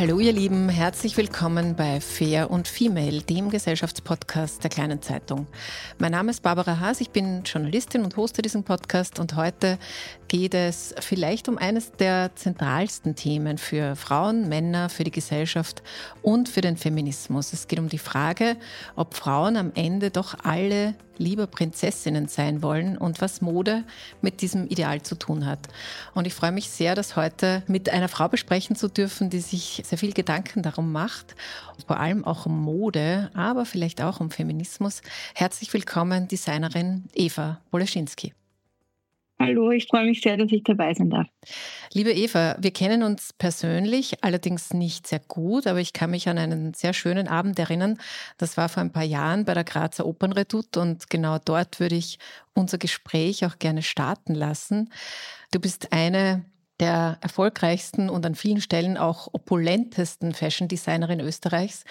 Hallo ihr Lieben, herzlich willkommen bei Fair und Female, dem Gesellschaftspodcast der kleinen Zeitung. Mein Name ist Barbara Haas, ich bin Journalistin und hoste diesen Podcast und heute geht es vielleicht um eines der zentralsten Themen für Frauen, Männer, für die Gesellschaft und für den Feminismus. Es geht um die Frage, ob Frauen am Ende doch alle lieber Prinzessinnen sein wollen und was Mode mit diesem Ideal zu tun hat. Und ich freue mich sehr, das heute mit einer Frau besprechen zu dürfen, die sich sehr viel Gedanken darum macht, vor allem auch um Mode, aber vielleicht auch um Feminismus. Herzlich willkommen, Designerin Eva Boleschinski. Hallo, ich freue mich sehr, dass ich dabei sein darf. Liebe Eva, wir kennen uns persönlich, allerdings nicht sehr gut, aber ich kann mich an einen sehr schönen Abend erinnern. Das war vor ein paar Jahren bei der Grazer Opernredoute und genau dort würde ich unser Gespräch auch gerne starten lassen. Du bist eine der erfolgreichsten und an vielen Stellen auch opulentesten Fashion Designerin Österreichs.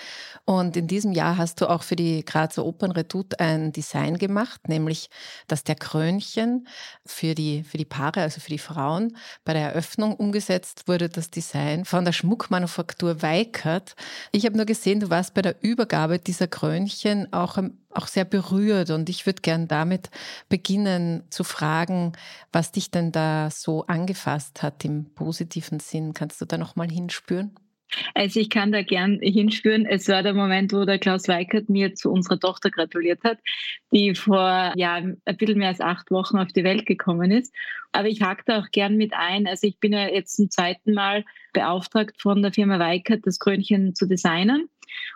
Und in diesem Jahr hast du auch für die Grazer Opernredoute ein Design gemacht, nämlich das der Krönchen für die, für die Paare, also für die Frauen. Bei der Eröffnung umgesetzt wurde das Design von der Schmuckmanufaktur Weikert. Ich habe nur gesehen, du warst bei der Übergabe dieser Krönchen auch auch sehr berührt und ich würde gern damit beginnen zu fragen, was dich denn da so angefasst hat im positiven Sinn. Kannst du da noch mal hinspüren? Also ich kann da gern hinspüren. Es war der Moment, wo der Klaus Weikert mir zu unserer Tochter gratuliert hat, die vor ja, ein bisschen mehr als acht Wochen auf die Welt gekommen ist. Aber ich hake da auch gern mit ein. Also ich bin ja jetzt zum zweiten Mal beauftragt von der Firma Weikert, das Krönchen zu designen.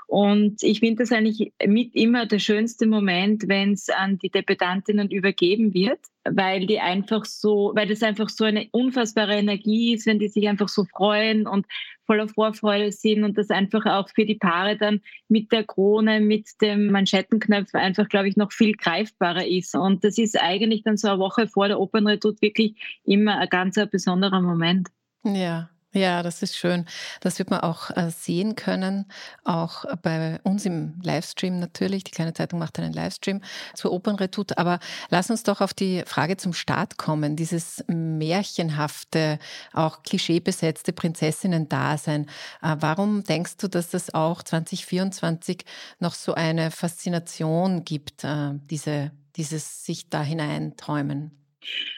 Und ich finde das eigentlich mit immer der schönste Moment, wenn es an die Debütantinnen übergeben wird, weil die einfach so, weil das einfach so eine unfassbare Energie ist, wenn die sich einfach so freuen und voller Vorfreude sind und das einfach auch für die Paare dann mit der Krone, mit dem Manschettenknöpf einfach, glaube ich, noch viel greifbarer ist. Und das ist eigentlich dann so eine Woche vor der Opernredoute wirklich immer ein ganz besonderer Moment. Ja, ja, das ist schön. Das wird man auch äh, sehen können, auch bei uns im Livestream natürlich. Die kleine Zeitung macht einen Livestream zur Opernredoute. Aber lass uns doch auf die Frage zum Start kommen. Dieses märchenhafte, auch klischeebesetzte Prinzessinnen-Dasein. Äh, warum denkst du, dass das auch 2024 noch so eine Faszination gibt, äh, diese, dieses sich da hineinträumen?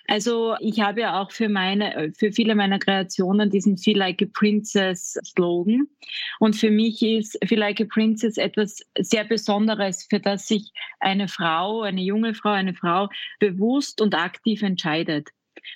Also ich habe ja auch für meine, für viele meiner Kreationen diesen Feel Like a Princess Slogan. Und für mich ist Feel Like a Princess etwas sehr Besonderes, für das sich eine Frau, eine junge Frau, eine Frau bewusst und aktiv entscheidet.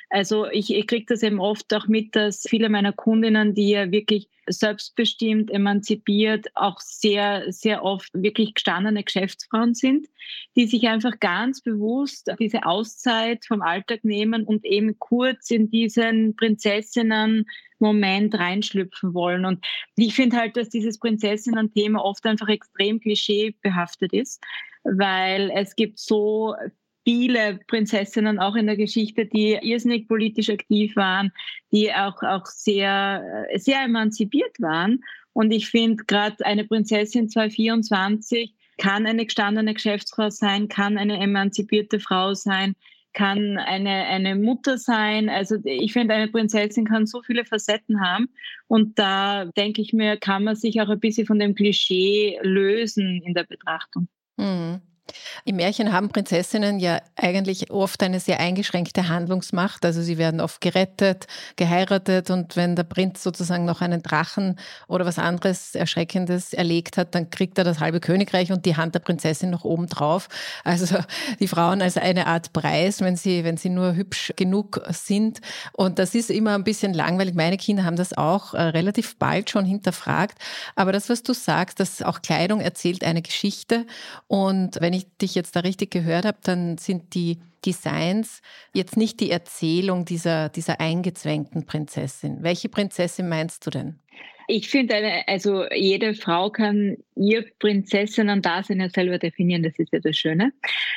Also ich, ich kriege das eben oft auch mit, dass viele meiner Kundinnen, die ja wirklich selbstbestimmt, emanzipiert, auch sehr, sehr oft wirklich gestandene Geschäftsfrauen sind, die sich einfach ganz bewusst diese Auszeit vom Alltag nehmen und eben kurz in diesen Prinzessinnen Moment reinschlüpfen wollen. Und ich finde halt, dass dieses Prinzessinnen-Thema oft einfach extrem klischeebehaftet ist, weil es gibt so viele Prinzessinnen auch in der Geschichte, die irrsinnig politisch aktiv waren, die auch, auch sehr, sehr emanzipiert waren. Und ich finde, gerade eine Prinzessin 224 kann eine gestandene Geschäftsfrau sein, kann eine emanzipierte Frau sein, kann eine, eine Mutter sein. Also ich finde, eine Prinzessin kann so viele Facetten haben. Und da denke ich mir, kann man sich auch ein bisschen von dem Klischee lösen in der Betrachtung. Mhm. Im Märchen haben Prinzessinnen ja eigentlich oft eine sehr eingeschränkte Handlungsmacht. Also sie werden oft gerettet, geheiratet und wenn der Prinz sozusagen noch einen Drachen oder was anderes Erschreckendes erlegt hat, dann kriegt er das halbe Königreich und die Hand der Prinzessin noch oben drauf. Also die Frauen als eine Art Preis, wenn sie, wenn sie nur hübsch genug sind. Und das ist immer ein bisschen langweilig. Meine Kinder haben das auch äh, relativ bald schon hinterfragt. Aber das, was du sagst, dass auch Kleidung erzählt eine Geschichte. Und wenn ich ich dich jetzt da richtig gehört habe, dann sind die Designs jetzt nicht die Erzählung dieser, dieser eingezwängten Prinzessin. Welche Prinzessin meinst du denn? Ich finde, also jede Frau kann ihr Prinzessinnen-Dasein ja selber definieren, das ist ja das Schöne.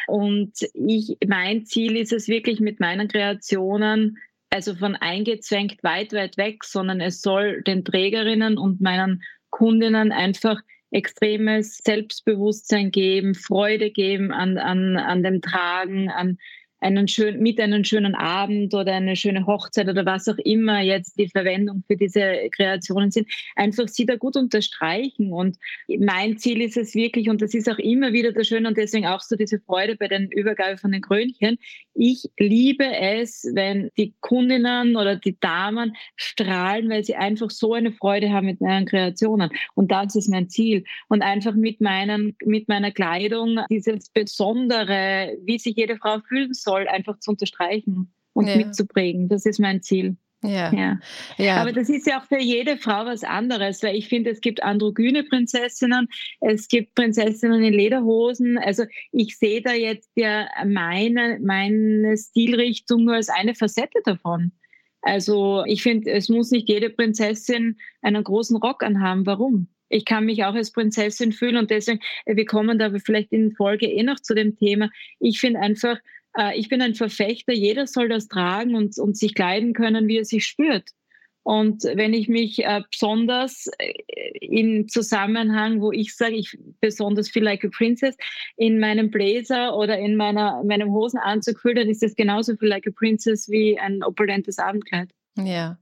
Und ich, mein Ziel ist es wirklich mit meinen Kreationen, also von eingezwängt weit, weit weg, sondern es soll den Trägerinnen und meinen Kundinnen einfach extremes Selbstbewusstsein geben, Freude geben an, an, an dem Tragen, an, einen schön, mit einem schönen Abend oder eine schöne Hochzeit oder was auch immer jetzt die Verwendung für diese Kreationen sind, einfach sie da gut unterstreichen. Und mein Ziel ist es wirklich, und das ist auch immer wieder das Schöne und deswegen auch so diese Freude bei den Übergabe von den Krönchen. Ich liebe es, wenn die Kundinnen oder die Damen strahlen, weil sie einfach so eine Freude haben mit meinen Kreationen. Und das ist mein Ziel. Und einfach mit meinen, mit meiner Kleidung dieses Besondere, wie sich jede Frau fühlen soll, soll, einfach zu unterstreichen und ja. mitzuprägen. Das ist mein Ziel. Ja. ja. ja. Aber das ist ja auch für jede Frau was anderes, weil ich finde, es gibt androgyne Prinzessinnen, es gibt Prinzessinnen in Lederhosen. Also ich sehe da jetzt ja meine, meine Stilrichtung nur als eine Facette davon. Also ich finde, es muss nicht jede Prinzessin einen großen Rock anhaben. Warum? Ich kann mich auch als Prinzessin fühlen und deswegen, wir kommen da vielleicht in Folge eh noch zu dem Thema. Ich finde einfach, ich bin ein Verfechter, jeder soll das tragen und, und sich kleiden können, wie er sich spürt. Und wenn ich mich äh, besonders äh, im Zusammenhang, wo ich sage, ich besonders feel like a princess, in meinem Blazer oder in meiner, meinem Hosenanzug fühle, dann ist das genauso feel like a princess wie ein opulentes Abendkleid. Ja.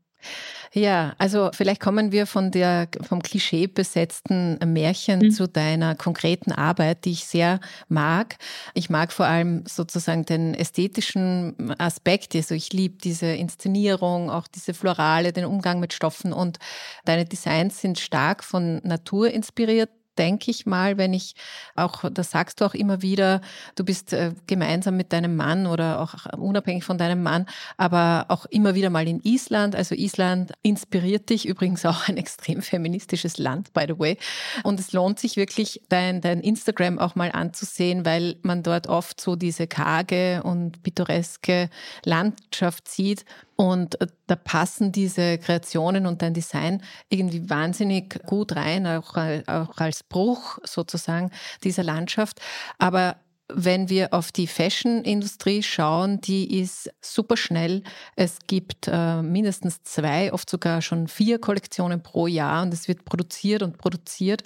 Ja, also vielleicht kommen wir von der vom Klischee besetzten Märchen mhm. zu deiner konkreten Arbeit, die ich sehr mag. Ich mag vor allem sozusagen den ästhetischen Aspekt. Also ich liebe diese Inszenierung, auch diese Florale, den Umgang mit Stoffen und deine Designs sind stark von Natur inspiriert denke ich mal, wenn ich auch, das sagst du auch immer wieder, du bist äh, gemeinsam mit deinem Mann oder auch unabhängig von deinem Mann, aber auch immer wieder mal in Island. Also Island inspiriert dich, übrigens auch ein extrem feministisches Land, by the way. Und es lohnt sich wirklich, dein, dein Instagram auch mal anzusehen, weil man dort oft so diese karge und pittoreske Landschaft sieht. Und äh, da passen diese Kreationen und dein Design irgendwie wahnsinnig gut rein, auch, auch als Bruch sozusagen dieser Landschaft. Aber wenn wir auf die Fashion-Industrie schauen, die ist super schnell. Es gibt äh, mindestens zwei, oft sogar schon vier Kollektionen pro Jahr und es wird produziert und produziert.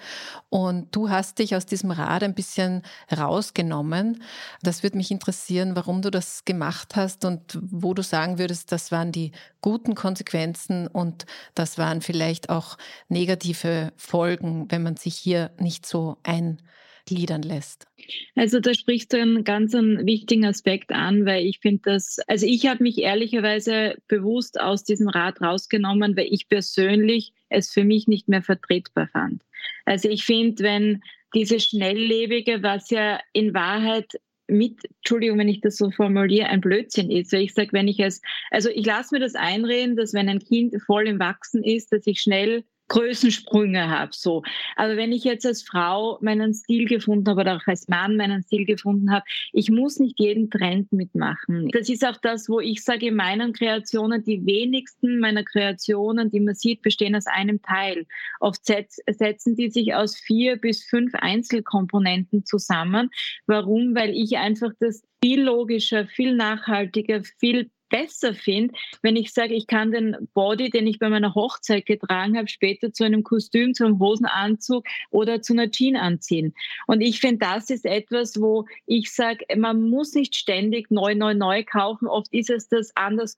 Und du hast dich aus diesem Rad ein bisschen rausgenommen. Das würde mich interessieren, warum du das gemacht hast und wo du sagen würdest, das waren die guten Konsequenzen und das waren vielleicht auch negative Folgen, wenn man sich hier nicht so ein gliedern lässt? Also da sprichst du einen ganz einen wichtigen Aspekt an, weil ich finde das, also ich habe mich ehrlicherweise bewusst aus diesem Rat rausgenommen, weil ich persönlich es für mich nicht mehr vertretbar fand. Also ich finde, wenn diese Schnelllebige, was ja in Wahrheit mit, Entschuldigung, wenn ich das so formuliere, ein Blödsinn ist. Weil ich sage, wenn ich es, also ich lasse mir das einreden, dass wenn ein Kind voll im Wachsen ist, dass ich schnell Größensprünge habe. So. Aber wenn ich jetzt als Frau meinen Stil gefunden habe oder auch als Mann meinen Stil gefunden habe, ich muss nicht jeden Trend mitmachen. Das ist auch das, wo ich sage, in meinen Kreationen, die wenigsten meiner Kreationen, die man sieht, bestehen aus einem Teil. Oft setzen die sich aus vier bis fünf Einzelkomponenten zusammen. Warum? Weil ich einfach das viel logischer, viel nachhaltiger, viel besser finde, wenn ich sage, ich kann den Body, den ich bei meiner Hochzeit getragen habe, später zu einem Kostüm, zu einem Hosenanzug oder zu einer Jeans anziehen. Und ich finde, das ist etwas, wo ich sage, man muss nicht ständig neu, neu, neu kaufen. Oft ist es das anders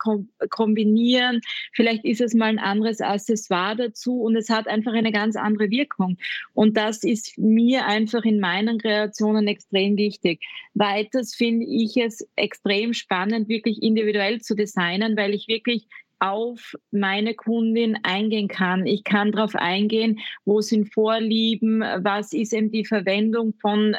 kombinieren. Vielleicht ist es mal ein anderes Accessoire dazu und es hat einfach eine ganz andere Wirkung. Und das ist mir einfach in meinen Kreationen extrem wichtig. Weiters finde ich es extrem spannend, wirklich individuell zu designen, weil ich wirklich auf meine Kundin eingehen kann. Ich kann darauf eingehen, wo sind Vorlieben, was ist eben die Verwendung von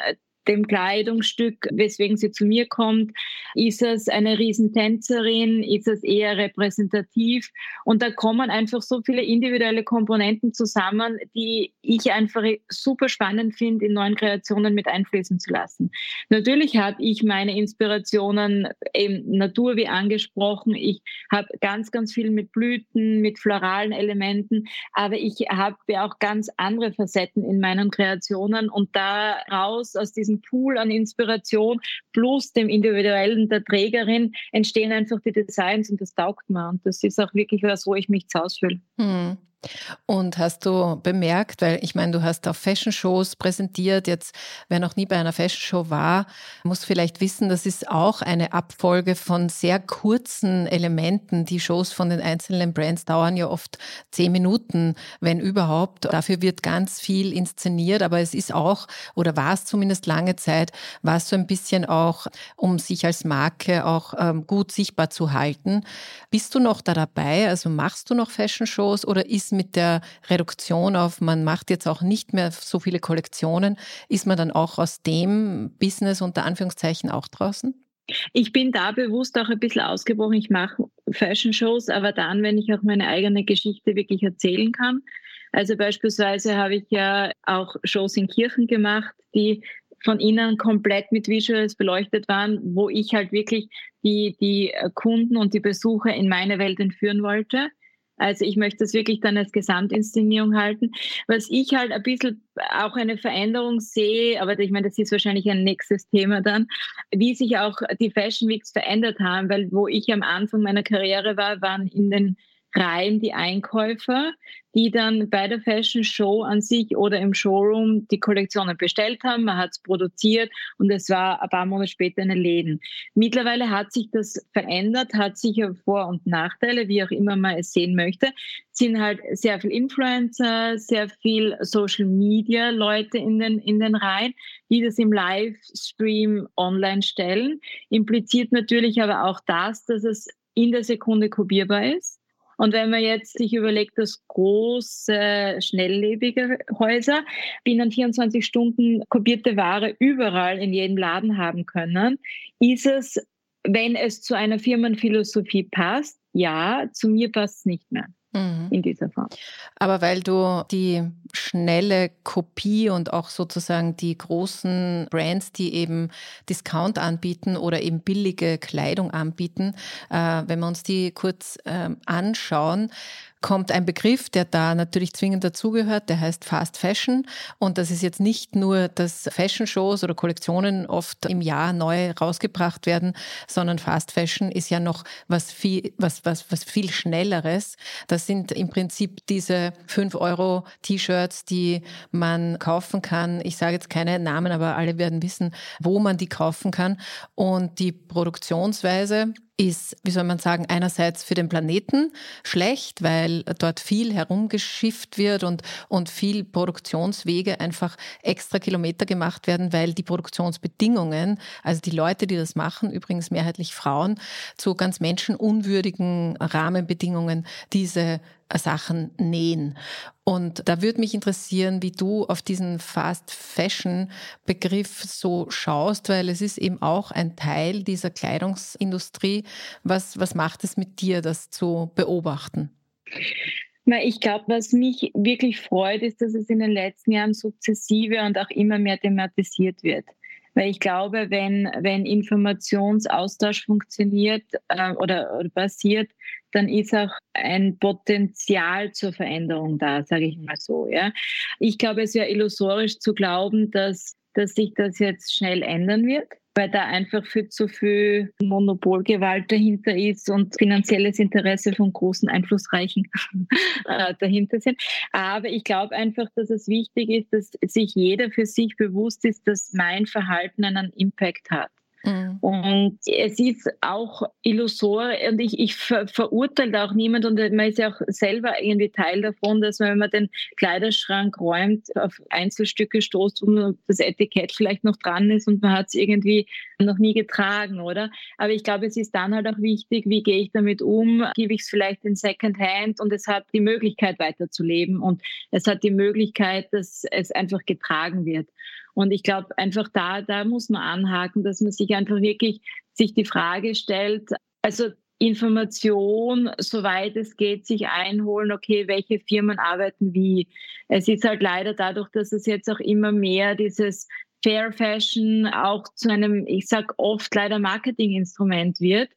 dem Kleidungsstück, weswegen sie zu mir kommt. Ist es eine Riesentänzerin? Ist es eher repräsentativ? Und da kommen einfach so viele individuelle Komponenten zusammen, die ich einfach super spannend finde, in neuen Kreationen mit einfließen zu lassen. Natürlich habe ich meine Inspirationen eben Natur wie angesprochen. Ich habe ganz, ganz viel mit Blüten, mit floralen Elementen, aber ich habe auch ganz andere Facetten in meinen Kreationen und daraus aus diesem Pool an Inspiration plus dem individuellen der Trägerin entstehen einfach die Designs und das taugt mir. Und das ist auch wirklich was, wo ich mich zu Hause fühle. Hm. Und hast du bemerkt, weil ich meine, du hast auf Fashion-Shows präsentiert, jetzt wer noch nie bei einer Fashion-Show war, muss vielleicht wissen, das ist auch eine Abfolge von sehr kurzen Elementen. Die Shows von den einzelnen Brands dauern ja oft zehn Minuten, wenn überhaupt. Dafür wird ganz viel inszeniert, aber es ist auch, oder war es zumindest lange Zeit, war es so ein bisschen auch, um sich als Marke auch ähm, gut sichtbar zu halten. Bist du noch da dabei? Also machst du noch Fashion-Shows oder ist mit der Reduktion auf, man macht jetzt auch nicht mehr so viele Kollektionen, ist man dann auch aus dem Business unter Anführungszeichen auch draußen? Ich bin da bewusst auch ein bisschen ausgebrochen. Ich mache Fashion-Shows, aber dann, wenn ich auch meine eigene Geschichte wirklich erzählen kann. Also beispielsweise habe ich ja auch Shows in Kirchen gemacht, die von innen komplett mit Visuals beleuchtet waren, wo ich halt wirklich die, die Kunden und die Besucher in meine Welt entführen wollte. Also ich möchte das wirklich dann als Gesamtinszenierung halten. Was ich halt ein bisschen auch eine Veränderung sehe, aber ich meine, das ist wahrscheinlich ein nächstes Thema dann, wie sich auch die Fashion Weeks verändert haben, weil wo ich am Anfang meiner Karriere war, waren in den Reihen die Einkäufer, die dann bei der Fashion Show an sich oder im Showroom die Kollektionen bestellt haben. Man hat es produziert und es war ein paar Monate später in den Läden. Mittlerweile hat sich das verändert, hat sicher Vor- und Nachteile, wie auch immer man es sehen möchte. Es sind halt sehr viel Influencer, sehr viel Social Media Leute in den, in den Reihen, die das im Livestream online stellen. Impliziert natürlich aber auch das, dass es in der Sekunde kopierbar ist und wenn man jetzt sich überlegt, dass große, schnelllebige Häuser binnen 24 Stunden kopierte Ware überall in jedem Laden haben können, ist es, wenn es zu einer Firmenphilosophie passt, ja, zu mir passt es nicht mehr mhm. in dieser Form. Aber weil du die schnelle Kopie und auch sozusagen die großen Brands, die eben Discount anbieten oder eben billige Kleidung anbieten, äh, wenn wir uns die kurz äh, anschauen, kommt ein Begriff, der da natürlich zwingend dazugehört, der heißt Fast Fashion. Und das ist jetzt nicht nur, dass Fashion-Shows oder Kollektionen oft im Jahr neu rausgebracht werden, sondern Fast Fashion ist ja noch was viel, was, was, was viel Schnelleres. Das sind im Prinzip diese 5 Euro T-Shirts, die man kaufen kann. Ich sage jetzt keine Namen, aber alle werden wissen, wo man die kaufen kann. Und die Produktionsweise ist, wie soll man sagen, einerseits für den Planeten schlecht, weil dort viel herumgeschifft wird und, und viel Produktionswege einfach extra Kilometer gemacht werden, weil die Produktionsbedingungen, also die Leute, die das machen, übrigens mehrheitlich Frauen, zu ganz menschenunwürdigen Rahmenbedingungen diese Sachen nähen. Und da würde mich interessieren, wie du auf diesen Fast Fashion Begriff so schaust, weil es ist eben auch ein Teil dieser Kleidungsindustrie. Was, was macht es mit dir, das zu beobachten? Ich glaube, was mich wirklich freut, ist, dass es in den letzten Jahren sukzessive und auch immer mehr thematisiert wird. Weil ich glaube, wenn, wenn Informationsaustausch funktioniert äh, oder, oder passiert, dann ist auch ein Potenzial zur Veränderung da, sage ich mal so. Ja. Ich glaube, es wäre illusorisch zu glauben, dass, dass sich das jetzt schnell ändern wird weil da einfach viel zu viel Monopolgewalt dahinter ist und finanzielles Interesse von großen, einflussreichen äh, dahinter sind. Aber ich glaube einfach, dass es wichtig ist, dass sich jeder für sich bewusst ist, dass mein Verhalten einen Impact hat. Mhm. Und es ist auch illusorisch und ich, ich ver verurteile auch niemand und man ist ja auch selber irgendwie Teil davon, dass man, wenn man den Kleiderschrank räumt, auf Einzelstücke stoßt und das Etikett vielleicht noch dran ist und man hat es irgendwie noch nie getragen, oder? Aber ich glaube, es ist dann halt auch wichtig, wie gehe ich damit um? Gebe ich es vielleicht in Second Hand und es hat die Möglichkeit weiterzuleben und es hat die Möglichkeit, dass es einfach getragen wird. Und ich glaube, einfach da, da muss man anhaken, dass man sich einfach wirklich sich die Frage stellt, also Information, soweit es geht, sich einholen, okay, welche Firmen arbeiten wie. Es ist halt leider dadurch, dass es jetzt auch immer mehr dieses Fair Fashion auch zu einem, ich sag oft leider Marketinginstrument wird.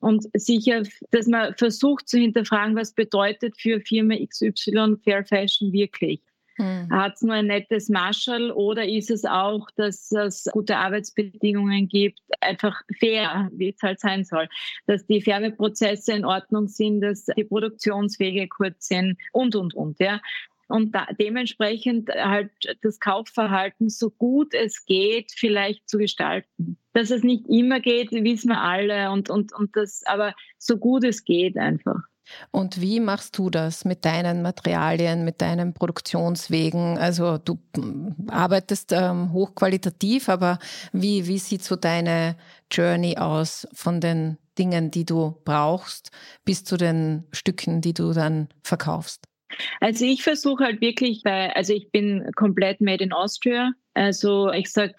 Und sicher, dass man versucht zu hinterfragen, was bedeutet für Firma XY Fair Fashion wirklich. Mhm. Hat es nur ein nettes Marshall oder ist es auch, dass es gute Arbeitsbedingungen gibt, einfach fair, wie es halt sein soll, dass die Färbeprozesse in Ordnung sind, dass die Produktionswege kurz sind und, und, und, ja und da, dementsprechend halt das Kaufverhalten so gut es geht vielleicht zu gestalten. Dass es nicht immer geht, wissen wir alle und, und, und das, aber so gut es geht einfach. Und wie machst du das mit deinen Materialien, mit deinen Produktionswegen? Also du mm, arbeitest ähm, hochqualitativ, aber wie, wie sieht so deine Journey aus von den Dingen, die du brauchst, bis zu den Stücken, die du dann verkaufst? Also ich versuche halt wirklich, bei, also ich bin komplett made in Austria. Also ich sag,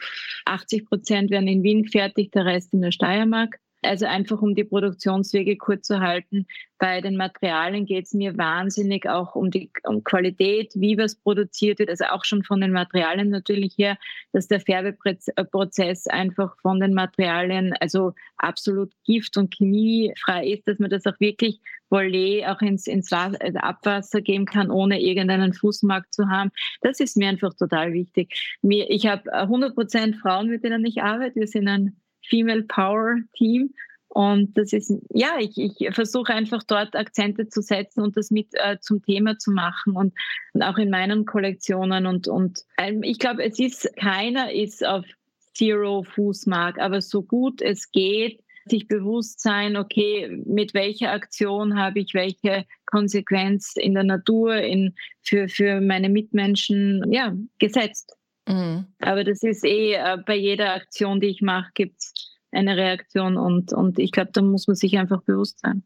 80 Prozent werden in Wien fertig, der Rest in der Steiermark. Also einfach um die Produktionswege kurz zu halten. Bei den Materialien geht es mir wahnsinnig auch um die um Qualität, wie was produziert wird, also auch schon von den Materialien natürlich her, dass der Färbeprozess einfach von den Materialien also absolut gift- und chemiefrei ist, dass man das auch wirklich Volley auch ins, ins Abwasser geben kann, ohne irgendeinen Fußmarkt zu haben. Das ist mir einfach total wichtig. Mir, ich habe 100 Prozent Frauen, mit denen ich arbeite. Wir sind ein Female Power Team. Und das ist, ja, ich, ich versuche einfach dort Akzente zu setzen und das mit äh, zum Thema zu machen und, und auch in meinen Kollektionen. Und, und ähm, ich glaube, es ist, keiner ist auf Zero Fußmark, aber so gut es geht, sich bewusst sein, okay, mit welcher Aktion habe ich welche Konsequenz in der Natur, in, für, für meine Mitmenschen, ja, gesetzt. Mhm. Aber das ist eh äh, bei jeder Aktion, die ich mache, gibt es eine Reaktion und, und ich glaube, da muss man sich einfach bewusst sein.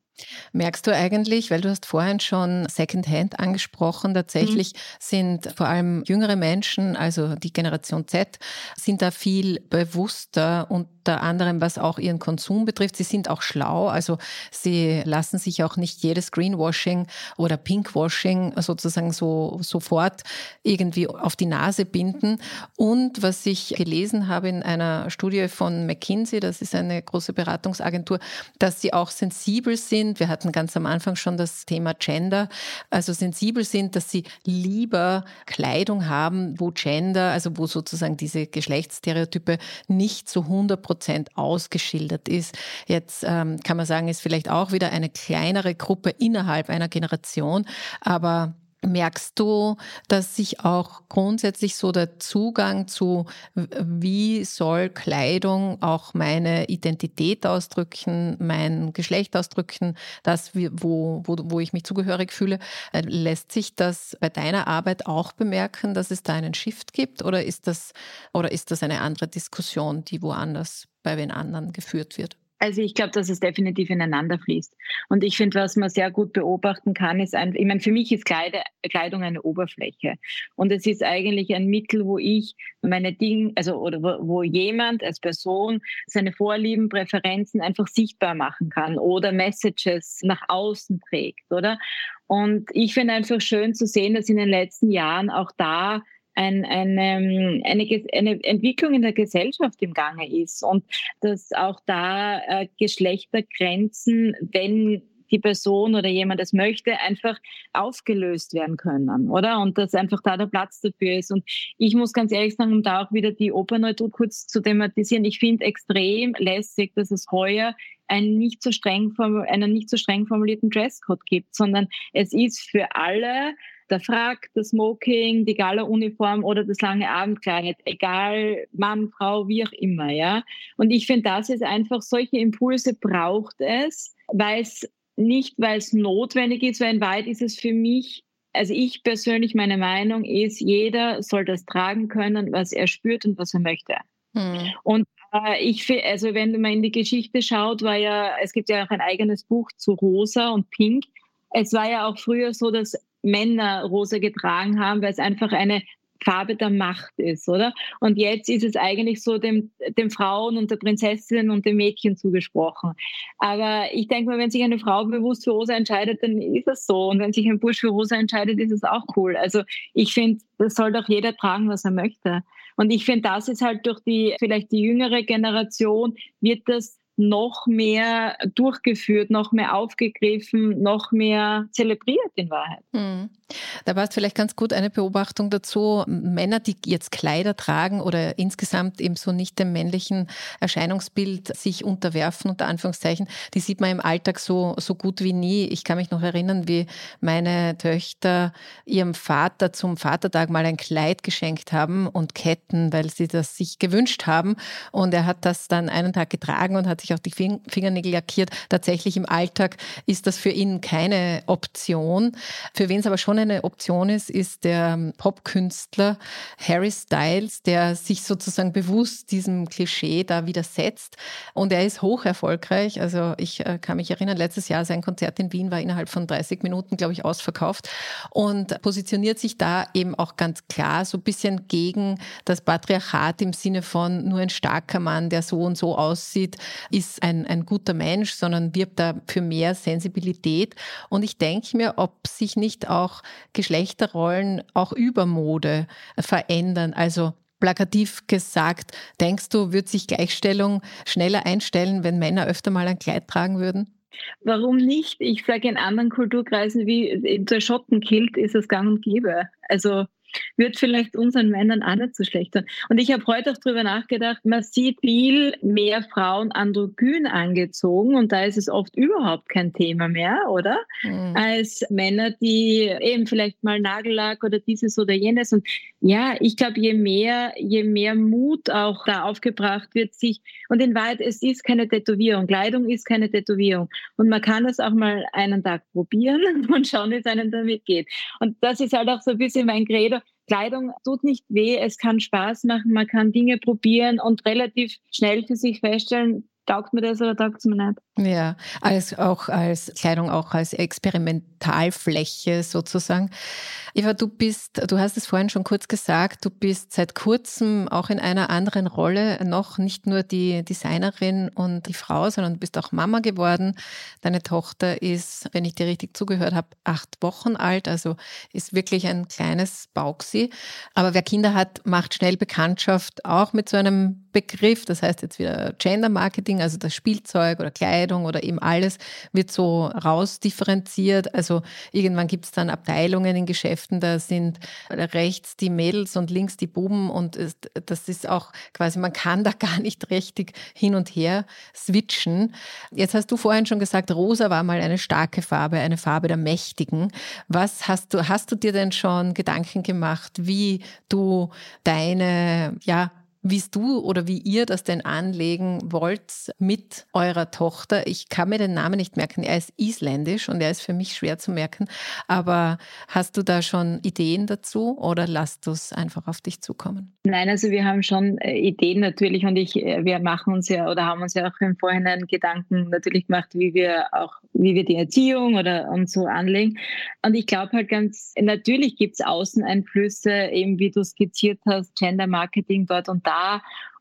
Merkst du eigentlich, weil du hast vorhin schon Secondhand angesprochen, tatsächlich mhm. sind vor allem jüngere Menschen, also die Generation Z, sind da viel bewusster unter anderem, was auch ihren Konsum betrifft. Sie sind auch schlau, also sie lassen sich auch nicht jedes Greenwashing oder Pinkwashing sozusagen so sofort irgendwie auf die Nase binden. Und was ich gelesen habe in einer Studie von McKinsey, das ist eine große Beratungsagentur, dass sie auch sensibel sind sind. Wir hatten ganz am Anfang schon das Thema Gender, also sensibel sind, dass sie lieber Kleidung haben, wo Gender, also wo sozusagen diese Geschlechtsstereotype nicht zu 100 Prozent ausgeschildert ist. Jetzt ähm, kann man sagen, ist vielleicht auch wieder eine kleinere Gruppe innerhalb einer Generation, aber Merkst du, dass sich auch grundsätzlich so der Zugang zu, wie soll Kleidung auch meine Identität ausdrücken, mein Geschlecht ausdrücken, das, wo, wo, wo ich mich zugehörig fühle, äh, lässt sich das bei deiner Arbeit auch bemerken, dass es da einen Shift gibt oder ist das, oder ist das eine andere Diskussion, die woanders bei den anderen geführt wird? Also ich glaube, dass es definitiv ineinander fließt. Und ich finde, was man sehr gut beobachten kann, ist ein, ich meine, für mich ist Kleide, Kleidung eine Oberfläche. Und es ist eigentlich ein Mittel, wo ich meine Dinge, also oder wo, wo jemand als Person seine Vorlieben, Präferenzen einfach sichtbar machen kann oder Messages nach außen trägt, oder? Und ich finde einfach schön zu sehen, dass in den letzten Jahren auch da ein, eine, eine, eine Entwicklung in der Gesellschaft im Gange ist und dass auch da äh, Geschlechtergrenzen, wenn die Person oder jemand es möchte, einfach aufgelöst werden können, oder? Und dass einfach da der Platz dafür ist. Und ich muss ganz ehrlich sagen, um da auch wieder die Operneutralität kurz zu thematisieren, ich finde extrem lässig, dass es heuer einen nicht so streng, einen nicht so streng formulierten Dresscode gibt, sondern es ist für alle der Frack, das Smoking, die Gala-Uniform oder das lange Abendkleid, egal Mann, Frau, wie auch immer, ja. Und ich finde, das ist einfach, solche Impulse braucht es, weil es nicht, weil es notwendig ist, weil in Wahrheit ist es für mich also ich persönlich, meine Meinung ist, jeder soll das tragen können, was er spürt und was er möchte. Hm. Und äh, ich finde, also wenn man in die Geschichte schaut, war ja, es gibt ja auch ein eigenes Buch zu Rosa und Pink. Es war ja auch früher so, dass Männer rosa getragen haben, weil es einfach eine Farbe der Macht ist, oder? Und jetzt ist es eigentlich so dem, dem Frauen und der Prinzessin und dem Mädchen zugesprochen. Aber ich denke mal, wenn sich eine Frau bewusst für Rosa entscheidet, dann ist es so. Und wenn sich ein Bursch für Rosa entscheidet, ist es auch cool. Also ich finde, das soll doch jeder tragen, was er möchte. Und ich finde, das ist halt durch die, vielleicht die jüngere Generation, wird das noch mehr durchgeführt, noch mehr aufgegriffen, noch mehr zelebriert in Wahrheit. Mhm. Da es vielleicht ganz gut eine Beobachtung dazu. Männer, die jetzt Kleider tragen oder insgesamt eben so nicht dem männlichen Erscheinungsbild sich unterwerfen, unter Anführungszeichen, die sieht man im Alltag so, so gut wie nie. Ich kann mich noch erinnern, wie meine Töchter ihrem Vater zum Vatertag mal ein Kleid geschenkt haben und Ketten, weil sie das sich gewünscht haben. Und er hat das dann einen Tag getragen und hat sich auch die Fingernägel lackiert. Tatsächlich im Alltag ist das für ihn keine Option. Für wen es aber schon eine Option ist, ist der Popkünstler Harry Styles, der sich sozusagen bewusst diesem Klischee da widersetzt. Und er ist hoch erfolgreich. Also ich äh, kann mich erinnern, letztes Jahr sein Konzert in Wien war innerhalb von 30 Minuten, glaube ich, ausverkauft und positioniert sich da eben auch ganz klar so ein bisschen gegen das Patriarchat im Sinne von nur ein starker Mann, der so und so aussieht, ist ein, ein guter Mensch, sondern wirbt da für mehr Sensibilität. Und ich denke mir, ob sich nicht auch Geschlechterrollen auch über Mode verändern. Also plakativ gesagt, denkst du, wird sich Gleichstellung schneller einstellen, wenn Männer öfter mal ein Kleid tragen würden? Warum nicht? Ich sage in anderen Kulturkreisen wie der Schottenkilt ist es gang und gäbe. Also wird vielleicht unseren Männern auch nicht so schlecht tun. Und ich habe heute auch darüber nachgedacht, man sieht viel mehr Frauen androgyn angezogen und da ist es oft überhaupt kein Thema mehr, oder? Mhm. Als Männer, die eben vielleicht mal Nagellack oder dieses oder jenes. Und ja, ich glaube, je mehr, je mehr Mut auch da aufgebracht wird, sich, und in Wahrheit, es ist keine Tätowierung. Kleidung ist keine Tätowierung. Und man kann das auch mal einen Tag probieren und schauen, wie es einem damit geht. Und das ist halt auch so ein bisschen mein Credo. Kleidung tut nicht weh, es kann Spaß machen, man kann Dinge probieren und relativ schnell für sich feststellen, taugt mir das oder taugt es mir nicht. Ja, als auch als Kleidung, auch als Experimentalfläche sozusagen. Eva, du bist, du hast es vorhin schon kurz gesagt, du bist seit kurzem auch in einer anderen Rolle noch nicht nur die Designerin und die Frau, sondern du bist auch Mama geworden. Deine Tochter ist, wenn ich dir richtig zugehört habe, acht Wochen alt, also ist wirklich ein kleines Bauxi. Aber wer Kinder hat, macht schnell Bekanntschaft auch mit so einem Begriff, das heißt jetzt wieder Gender Marketing, also das Spielzeug oder Kleidung oder eben alles wird so rausdifferenziert. Also irgendwann gibt es dann Abteilungen in Geschäften, da sind rechts die Mädels und links die Buben und das ist auch quasi, man kann da gar nicht richtig hin und her switchen. Jetzt hast du vorhin schon gesagt, rosa war mal eine starke Farbe, eine Farbe der Mächtigen. Was hast du, hast du dir denn schon Gedanken gemacht, wie du deine, ja, wie du oder wie ihr das denn anlegen wollt mit eurer Tochter. Ich kann mir den Namen nicht merken. Er ist isländisch und er ist für mich schwer zu merken. Aber hast du da schon Ideen dazu oder lasst du es einfach auf dich zukommen? Nein, also wir haben schon äh, Ideen natürlich und ich, äh, wir machen uns ja oder haben uns ja auch im Vorhinein Gedanken natürlich gemacht, wie wir auch, wie wir die Erziehung oder und so anlegen. Und ich glaube halt ganz, natürlich gibt es Außeneinflüsse, eben wie du skizziert hast, Gender Marketing dort und da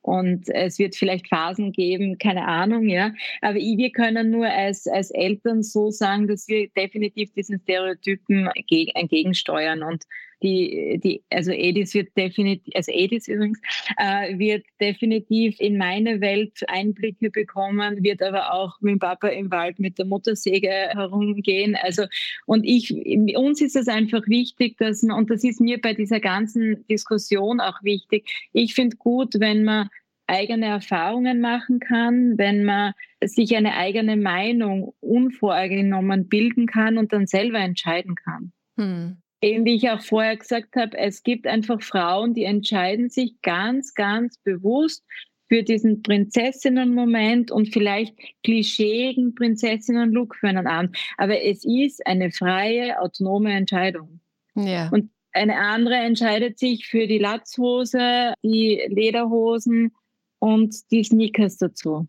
und es wird vielleicht Phasen geben, keine Ahnung, ja. Aber wir können nur als, als Eltern so sagen, dass wir definitiv diesen Stereotypen entgegensteuern und die, die, also Edis wird definitiv, also Edis übrigens, äh, wird definitiv in meine Welt Einblicke bekommen, wird aber auch mit dem Papa im Wald mit der Motorsäge herumgehen. Also, und ich, uns ist es einfach wichtig, dass man, und das ist mir bei dieser ganzen Diskussion auch wichtig, ich finde gut, wenn man eigene Erfahrungen machen kann, wenn man sich eine eigene Meinung unvorgenommen bilden kann und dann selber entscheiden kann. Hm eben wie ich auch vorher gesagt habe, es gibt einfach Frauen, die entscheiden sich ganz, ganz bewusst für diesen Prinzessinnen-Moment und vielleicht klischeeigen Prinzessinnen-Look für einen Abend. Aber es ist eine freie, autonome Entscheidung. Ja. Und eine andere entscheidet sich für die Latzhose, die Lederhosen und die Sneakers dazu.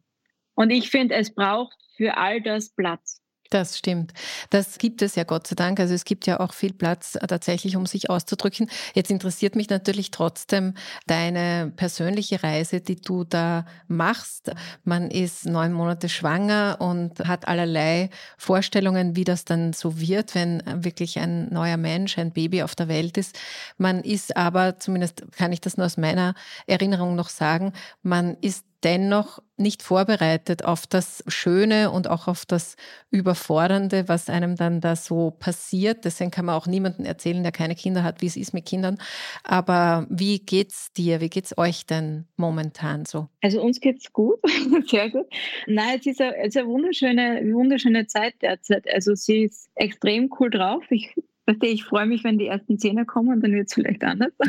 Und ich finde, es braucht für all das Platz. Das stimmt. Das gibt es ja Gott sei Dank. Also es gibt ja auch viel Platz äh, tatsächlich, um sich auszudrücken. Jetzt interessiert mich natürlich trotzdem deine persönliche Reise, die du da machst. Man ist neun Monate schwanger und hat allerlei Vorstellungen, wie das dann so wird, wenn wirklich ein neuer Mensch, ein Baby auf der Welt ist. Man ist aber, zumindest kann ich das nur aus meiner Erinnerung noch sagen, man ist dennoch nicht vorbereitet auf das Schöne und auch auf das Überfordernde, was einem dann da so passiert. Deswegen kann man auch niemandem erzählen, der keine Kinder hat, wie es ist mit Kindern. Aber wie geht's dir? Wie geht's euch denn momentan so? Also uns geht's gut, sehr gut. Nein, es ist eine, es ist eine wunderschöne, wunderschöne Zeit derzeit. Also sie ist extrem cool drauf. Ich ich freue mich, wenn die ersten Zehner kommen, dann wird es vielleicht anders.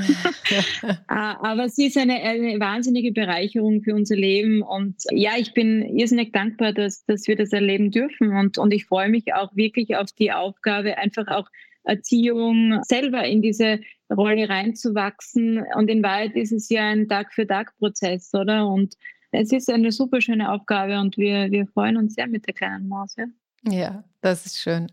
Ah, aber sie ist eine, eine, wahnsinnige Bereicherung für unser Leben. Und ja, ich bin irrsinnig dankbar, dass, dass wir das erleben dürfen. Und, und ich freue mich auch wirklich auf die Aufgabe, einfach auch Erziehung selber in diese Rolle reinzuwachsen. Und in Wahrheit ist es ja ein Tag-für-Tag-Prozess, oder? Und es ist eine super schöne Aufgabe und wir, wir freuen uns sehr mit der kleinen Maus. Ja. Ja, das ist schön.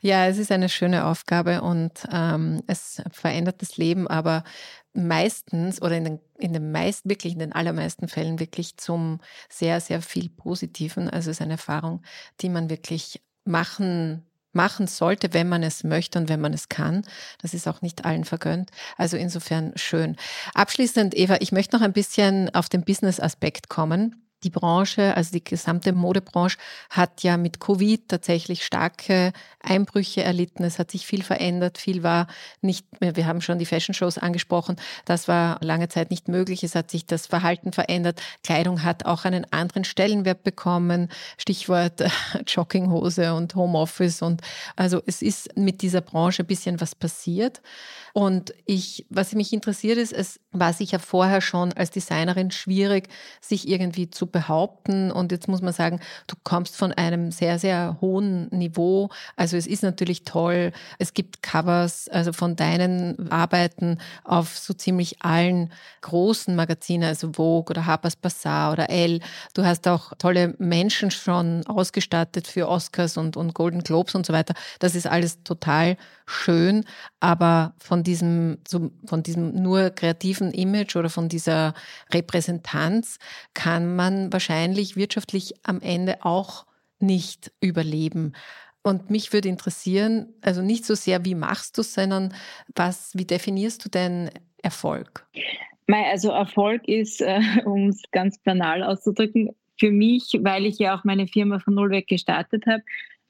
Ja, es ist eine schöne Aufgabe und ähm, es verändert das Leben, aber meistens oder in den, in den meisten, wirklich in den allermeisten Fällen wirklich zum sehr, sehr viel Positiven. Also es ist eine Erfahrung, die man wirklich machen machen sollte, wenn man es möchte und wenn man es kann. Das ist auch nicht allen vergönnt. Also insofern schön. Abschließend, Eva, ich möchte noch ein bisschen auf den Business-Aspekt kommen die Branche, also die gesamte Modebranche, hat ja mit Covid tatsächlich starke Einbrüche erlitten. Es hat sich viel verändert, viel war nicht mehr. Wir haben schon die Fashion Shows angesprochen. Das war lange Zeit nicht möglich. Es hat sich das Verhalten verändert. Kleidung hat auch einen anderen Stellenwert bekommen. Stichwort Jogginghose und Homeoffice. Und also es ist mit dieser Branche ein bisschen was passiert. Und ich, was mich interessiert ist, es war sicher vorher schon als Designerin schwierig, sich irgendwie zu behaupten. Und jetzt muss man sagen, du kommst von einem sehr, sehr hohen Niveau. Also es ist natürlich toll. Es gibt Covers, also von deinen Arbeiten auf so ziemlich allen großen Magazinen, also Vogue oder Harper's Bazaar oder Elle. Du hast auch tolle Menschen schon ausgestattet für Oscars und, und Golden Globes und so weiter. Das ist alles total schön, aber von diesem, von diesem nur kreativen Image oder von dieser Repräsentanz kann man wahrscheinlich wirtschaftlich am Ende auch nicht überleben. Und mich würde interessieren, also nicht so sehr, wie machst du es, sondern was, wie definierst du denn Erfolg? Also Erfolg ist, äh, um es ganz banal auszudrücken, für mich, weil ich ja auch meine Firma von Null weg gestartet habe,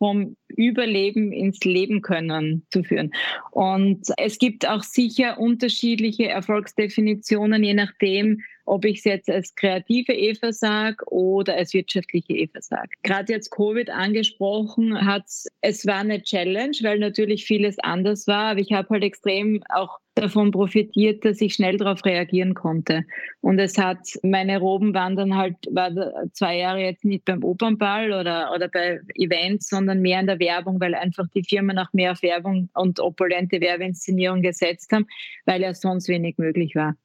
vom Überleben ins Leben können zu führen. Und es gibt auch sicher unterschiedliche Erfolgsdefinitionen, je nachdem, ob ich es jetzt als kreative Eva sage oder als wirtschaftliche Eva sage. Gerade jetzt Covid angesprochen hat es war eine Challenge, weil natürlich vieles anders war, aber ich habe halt extrem auch davon profitiert, dass ich schnell darauf reagieren konnte. Und es hat, meine Roben waren dann halt, war zwei Jahre jetzt nicht beim Opernball oder, oder bei Events, sondern mehr in der Werbung, weil einfach die Firmen auch mehr auf Werbung und opulente Werbeinszenierung gesetzt haben, weil ja sonst wenig möglich war.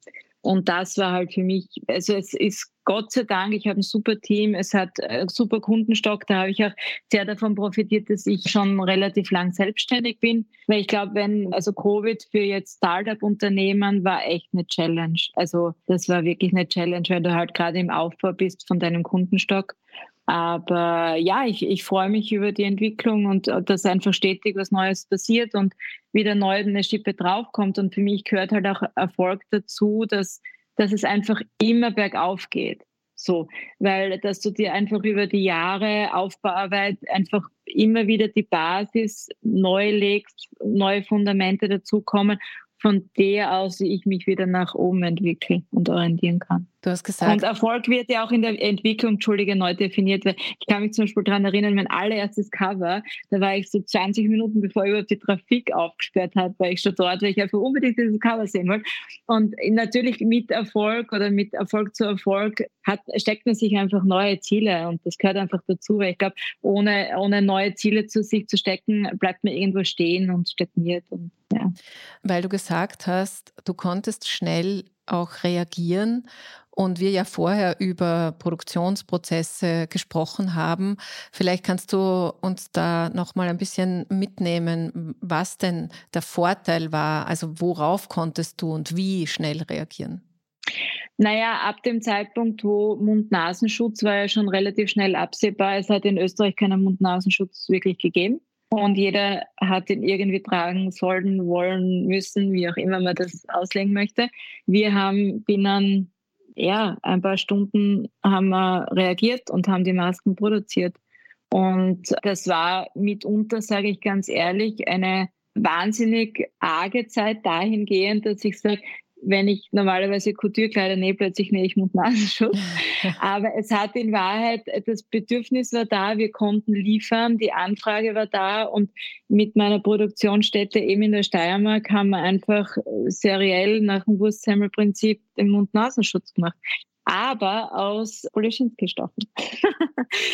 Und das war halt für mich, also es ist Gott sei Dank, ich habe ein super Team, es hat einen super Kundenstock, da habe ich auch sehr davon profitiert, dass ich schon relativ lang selbstständig bin. Weil ich glaube, wenn, also Covid für jetzt Startup-Unternehmen war echt eine Challenge. Also das war wirklich eine Challenge, weil du halt gerade im Aufbau bist von deinem Kundenstock. Aber ja, ich, ich freue mich über die Entwicklung und äh, dass einfach stetig was Neues passiert und wieder neu eine Schippe draufkommt. Und für mich gehört halt auch Erfolg dazu, dass, dass es einfach immer bergauf geht. So, weil dass du dir einfach über die Jahre Aufbauarbeit einfach immer wieder die Basis neu legst, neue Fundamente dazukommen von der aus ich mich wieder nach oben entwickeln und orientieren kann. Du hast gesagt. Und Erfolg wird ja auch in der Entwicklung, Entschuldige, neu definiert. Weil ich kann mich zum Beispiel daran erinnern, mein allererstes Cover, da war ich so 20 Minuten, bevor überhaupt die Trafik aufgesperrt hat, war ich schon dort, weil ich einfach unbedingt dieses Cover sehen wollte. Und natürlich mit Erfolg oder mit Erfolg zu Erfolg hat, steckt man sich einfach neue Ziele und das gehört einfach dazu, weil ich glaube, ohne, ohne neue Ziele zu sich zu stecken, bleibt man irgendwo stehen und stagniert. Und, ja. Weil du gesagt hast, du konntest schnell auch reagieren und wir ja vorher über Produktionsprozesse gesprochen haben. Vielleicht kannst du uns da noch mal ein bisschen mitnehmen, was denn der Vorteil war, also worauf konntest du und wie schnell reagieren? Naja, ab dem Zeitpunkt, wo Mund-Nasenschutz war ja schon relativ schnell absehbar. Es hat in Österreich keinen Mund-Nasenschutz wirklich gegeben. Und jeder hat ihn irgendwie tragen sollen, wollen, müssen, wie auch immer man das auslegen möchte. Wir haben binnen ja, ein paar Stunden haben wir reagiert und haben die Masken produziert. Und das war mitunter, sage ich ganz ehrlich, eine wahnsinnig arge Zeit dahingehend, dass ich sage, wenn ich normalerweise Couture-Kleider nähe, plötzlich nähe ich Mund-Nasenschutz. Aber es hat in Wahrheit, das Bedürfnis war da, wir konnten liefern, die Anfrage war da und mit meiner Produktionsstätte eben in der Steiermark haben wir einfach seriell nach dem Wurstsemmel-Prinzip den Mund-Nasenschutz gemacht aber aus Polischinski-Stoffen.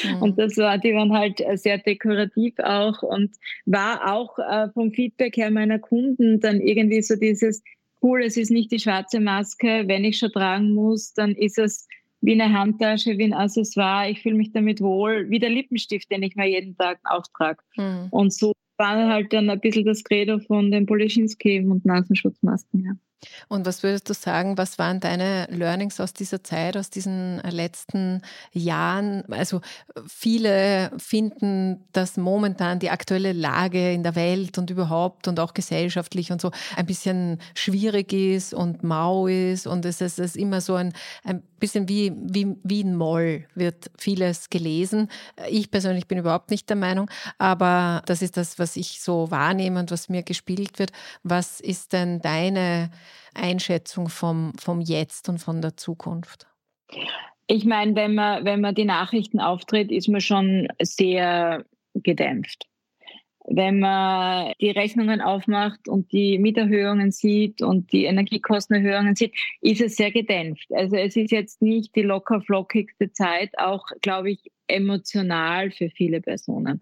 mhm. Und das war, die waren halt sehr dekorativ auch und war auch äh, vom Feedback her meiner Kunden dann irgendwie so dieses, cool, es ist nicht die schwarze Maske. Wenn ich schon tragen muss, dann ist es wie eine Handtasche, wie ein Accessoire. Ich fühle mich damit wohl, wie der Lippenstift, den ich mir jeden Tag auftrage. Mhm. Und so war halt dann ein bisschen das Credo von den Polischinski und Nasenschutzmasken. Ja. Und was würdest du sagen, was waren deine Learnings aus dieser Zeit, aus diesen letzten Jahren? Also viele finden, dass momentan die aktuelle Lage in der Welt und überhaupt und auch gesellschaftlich und so ein bisschen schwierig ist und mau ist und es ist, immer so ein, ein bisschen wie, wie, wie ein Moll wird vieles gelesen. Ich persönlich bin überhaupt nicht der Meinung, aber das ist das, was ich so wahrnehme und was mir gespielt wird. Was ist denn deine Einschätzung vom, vom Jetzt und von der Zukunft? Ich meine, wenn man, wenn man die Nachrichten auftritt, ist man schon sehr gedämpft. Wenn man die Rechnungen aufmacht und die Mieterhöhungen sieht und die Energiekostenerhöhungen sieht, ist es sehr gedämpft. Also es ist jetzt nicht die locker flockigste Zeit, auch glaube ich emotional für viele Personen.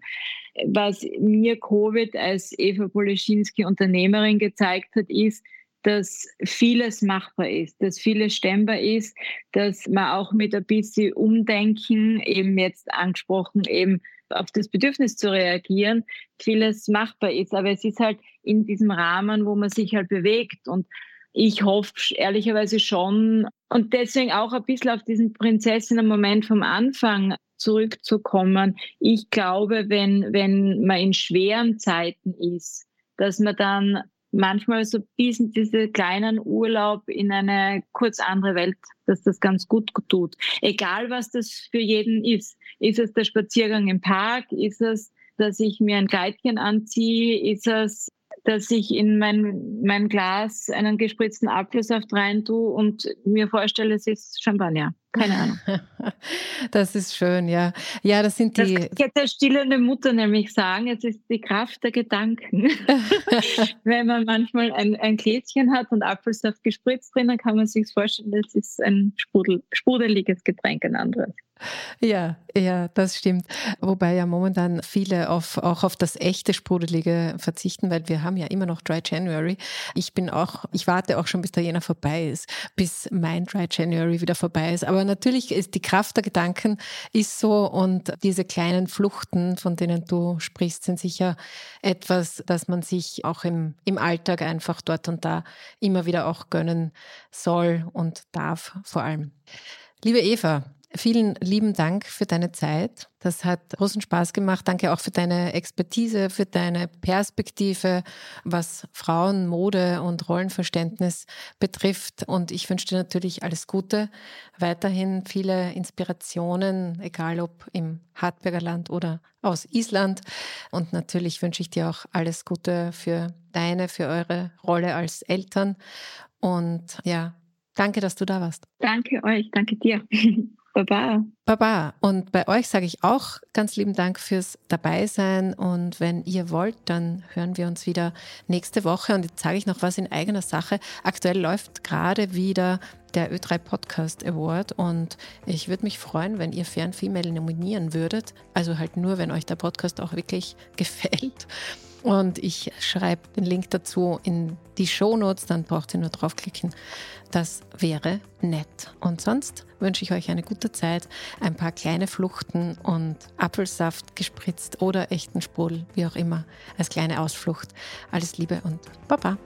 Was mir Covid als Eva Poleschinski Unternehmerin gezeigt hat, ist, dass vieles machbar ist, dass vieles stemmbar ist, dass man auch mit ein bisschen Umdenken, eben jetzt angesprochen, eben auf das Bedürfnis zu reagieren, vieles machbar ist. Aber es ist halt in diesem Rahmen, wo man sich halt bewegt. Und ich hoffe ehrlicherweise schon, und deswegen auch ein bisschen auf diesen Prinzessinnen-Moment vom Anfang zurückzukommen. Ich glaube, wenn, wenn man in schweren Zeiten ist, dass man dann manchmal so bis in diese kleinen Urlaub in eine kurz andere Welt, dass das ganz gut tut. Egal, was das für jeden ist. Ist es der Spaziergang im Park? Ist es, dass ich mir ein Kleidchen anziehe? Ist es, dass ich in mein, mein Glas einen gespritzten Apfelsaft rein tue und mir vorstelle, es ist Champagner. Keine Ahnung. Das ist schön, ja. Ja, das sind die. Das kann der stillende Mutter nämlich sagen, es ist die Kraft der Gedanken. Wenn man manchmal ein, ein Gläschen hat und Apfelsaft gespritzt drin, dann kann man sich vorstellen, das ist ein sprudel, sprudeliges Getränk, ein anderes. Ja, ja, das stimmt. Wobei ja momentan viele auf, auch auf das echte Sprudelige verzichten, weil wir haben ja immer noch Dry January. Ich bin auch, ich warte auch schon, bis der Jänner vorbei ist, bis mein Dry January wieder vorbei ist. Aber natürlich ist die Kraft der Gedanken ist so und diese kleinen Fluchten, von denen du sprichst, sind sicher etwas, das man sich auch im, im Alltag einfach dort und da immer wieder auch gönnen soll und darf vor allem. Liebe Eva, Vielen lieben Dank für deine Zeit. Das hat großen Spaß gemacht. Danke auch für deine Expertise, für deine Perspektive, was Frauen, Mode und Rollenverständnis betrifft. Und ich wünsche dir natürlich alles Gute, weiterhin viele Inspirationen, egal ob im Hartberger Land oder aus Island. Und natürlich wünsche ich dir auch alles Gute für deine, für eure Rolle als Eltern. Und ja, danke, dass du da warst. Danke euch, danke dir. Baba. Baba. Und bei euch sage ich auch ganz lieben Dank fürs Dabeisein. Und wenn ihr wollt, dann hören wir uns wieder nächste Woche. Und jetzt sage ich noch was in eigener Sache. Aktuell läuft gerade wieder der Ö3 Podcast Award und ich würde mich freuen, wenn ihr Fair Female nominieren würdet. Also halt nur, wenn euch der Podcast auch wirklich gefällt. Und ich schreibe den Link dazu in die Show Notes, dann braucht ihr nur draufklicken. Das wäre nett. Und sonst wünsche ich euch eine gute Zeit, ein paar kleine Fluchten und Apfelsaft gespritzt oder echten Sprudel, wie auch immer, als kleine Ausflucht. Alles Liebe und Baba!